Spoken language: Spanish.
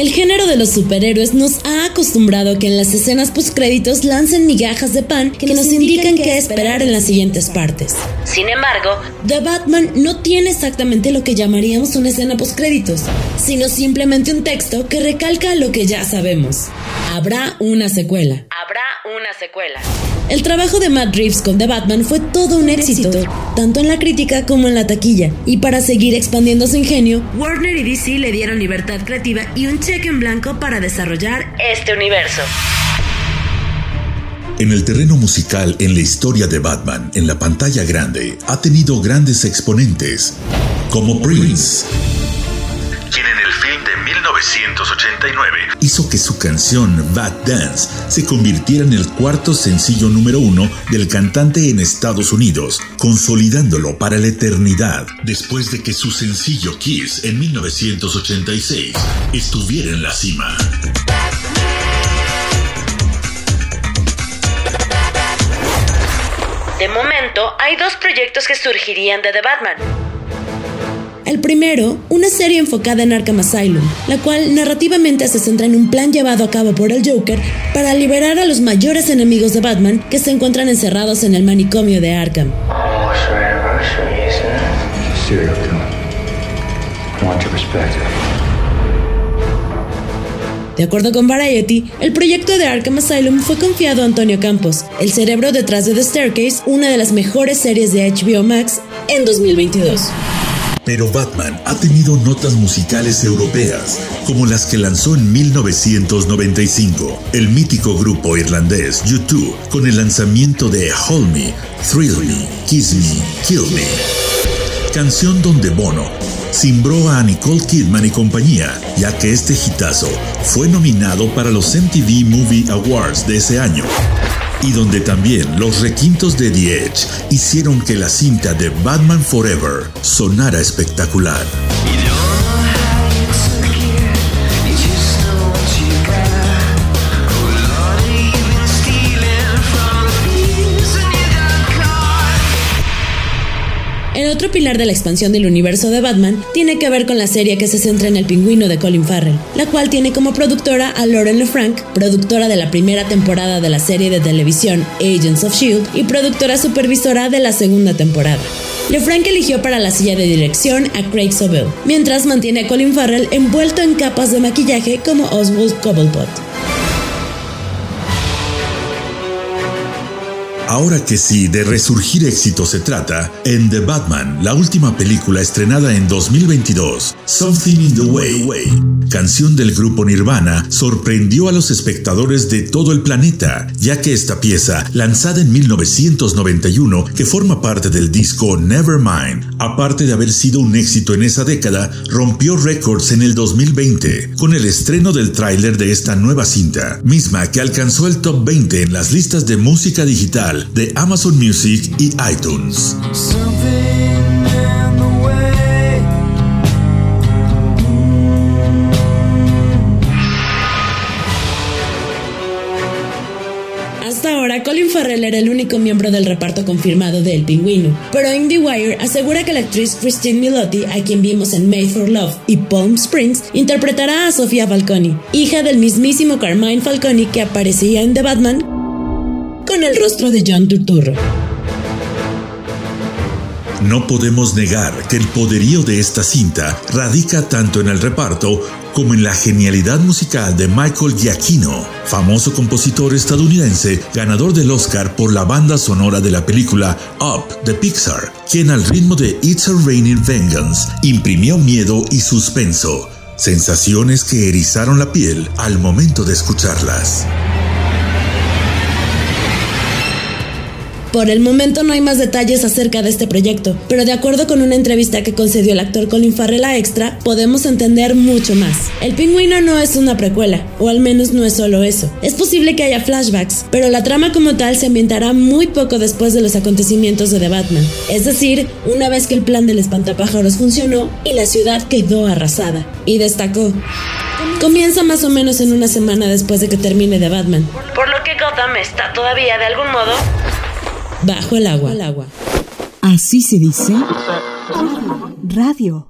El género de los superhéroes nos ha acostumbrado a que en las escenas postcréditos lancen migajas de pan que, nos indican qué esperar en las siguientes partes. Sin embargo, The Batman no tiene exactamente lo que llamaríamos una escena postcréditos, sino simplemente un texto que recalca lo que ya sabemos. Habrá una secuela. Habrá una secuela. El trabajo de Matt Reeves con The Batman fue todo un éxito, tanto en la crítica como en la taquilla, y para seguir expandiendo su ingenio, Warner y DC le dieron libertad creativa y un cheque en blanco para desarrollar este universo. En el terreno musical, en la historia de Batman, en la pantalla grande, ha tenido grandes exponentes, como Prince, quien en el film de 1989 hizo que su canción Bad Dance se convirtiera en el cuarto sencillo número uno del cantante en Estados Unidos, consolidándolo para la eternidad, después de que su sencillo Kiss en 1986 estuviera en la cima. De momento, hay dos proyectos que surgirían de The Batman. El primero, una serie enfocada en Arkham Asylum, la cual narrativamente se centra en un plan llevado a cabo por el Joker para liberar a los mayores enemigos de Batman que se encuentran encerrados en el manicomio de Arkham. De acuerdo con Variety, el proyecto de Arkham Asylum fue confiado a Antonio Campos, el cerebro detrás de The Staircase, una de las mejores series de HBO Max en 2022. Pero Batman ha tenido notas musicales europeas, como las que lanzó en 1995 el mítico grupo irlandés U2 con el lanzamiento de Hold Me, Thrill Me, Kiss Me, Kill Me. Canción donde Bono cimbró a Nicole Kidman y compañía, ya que este hitazo fue nominado para los MTV Movie Awards de ese año, y donde también los requintos de The Edge hicieron que la cinta de Batman Forever sonara espectacular. Otro pilar de la expansión del universo de Batman tiene que ver con la serie que se centra en el pingüino de Colin Farrell, la cual tiene como productora a Lauren LeFranc, productora de la primera temporada de la serie de televisión Agents of Shield y productora supervisora de la segunda temporada. LeFranc eligió para la silla de dirección a Craig Sobel, mientras mantiene a Colin Farrell envuelto en capas de maquillaje como Oswald Cobblepot. Ahora que sí, de resurgir éxito se trata, en The Batman, la última película estrenada en 2022, Something in the Way, canción del grupo Nirvana, sorprendió a los espectadores de todo el planeta, ya que esta pieza, lanzada en 1991, que forma parte del disco Nevermind, aparte de haber sido un éxito en esa década, rompió récords en el 2020, con el estreno del tráiler de esta nueva cinta, misma que alcanzó el top 20 en las listas de música digital de Amazon Music y iTunes. Hasta ahora, Colin Farrell era el único miembro del reparto confirmado de El Pingüino, pero IndieWire asegura que la actriz Christine Milotti, a quien vimos en Made for Love y Palm Springs, interpretará a Sofía Falconi, hija del mismísimo Carmine Falconi que aparecía en The Batman con el rostro de John Turturro. No podemos negar que el poderío de esta cinta radica tanto en el reparto como en la genialidad musical de Michael Giacchino, famoso compositor estadounidense ganador del Oscar por la banda sonora de la película Up de Pixar, quien al ritmo de It's a Raining Vengeance imprimió miedo y suspenso, sensaciones que erizaron la piel al momento de escucharlas. Por el momento no hay más detalles acerca de este proyecto, pero de acuerdo con una entrevista que concedió el actor Colin Farrell a Extra, podemos entender mucho más. El pingüino no es una precuela, o al menos no es solo eso. Es posible que haya flashbacks, pero la trama como tal se ambientará muy poco después de los acontecimientos de The Batman, es decir, una vez que el plan del espantapájaros funcionó y la ciudad quedó arrasada. Y destacó, Comienza más o menos en una semana después de que termine The Batman. Por lo que Gotham está todavía de algún modo bajo el agua. Así se dice radio.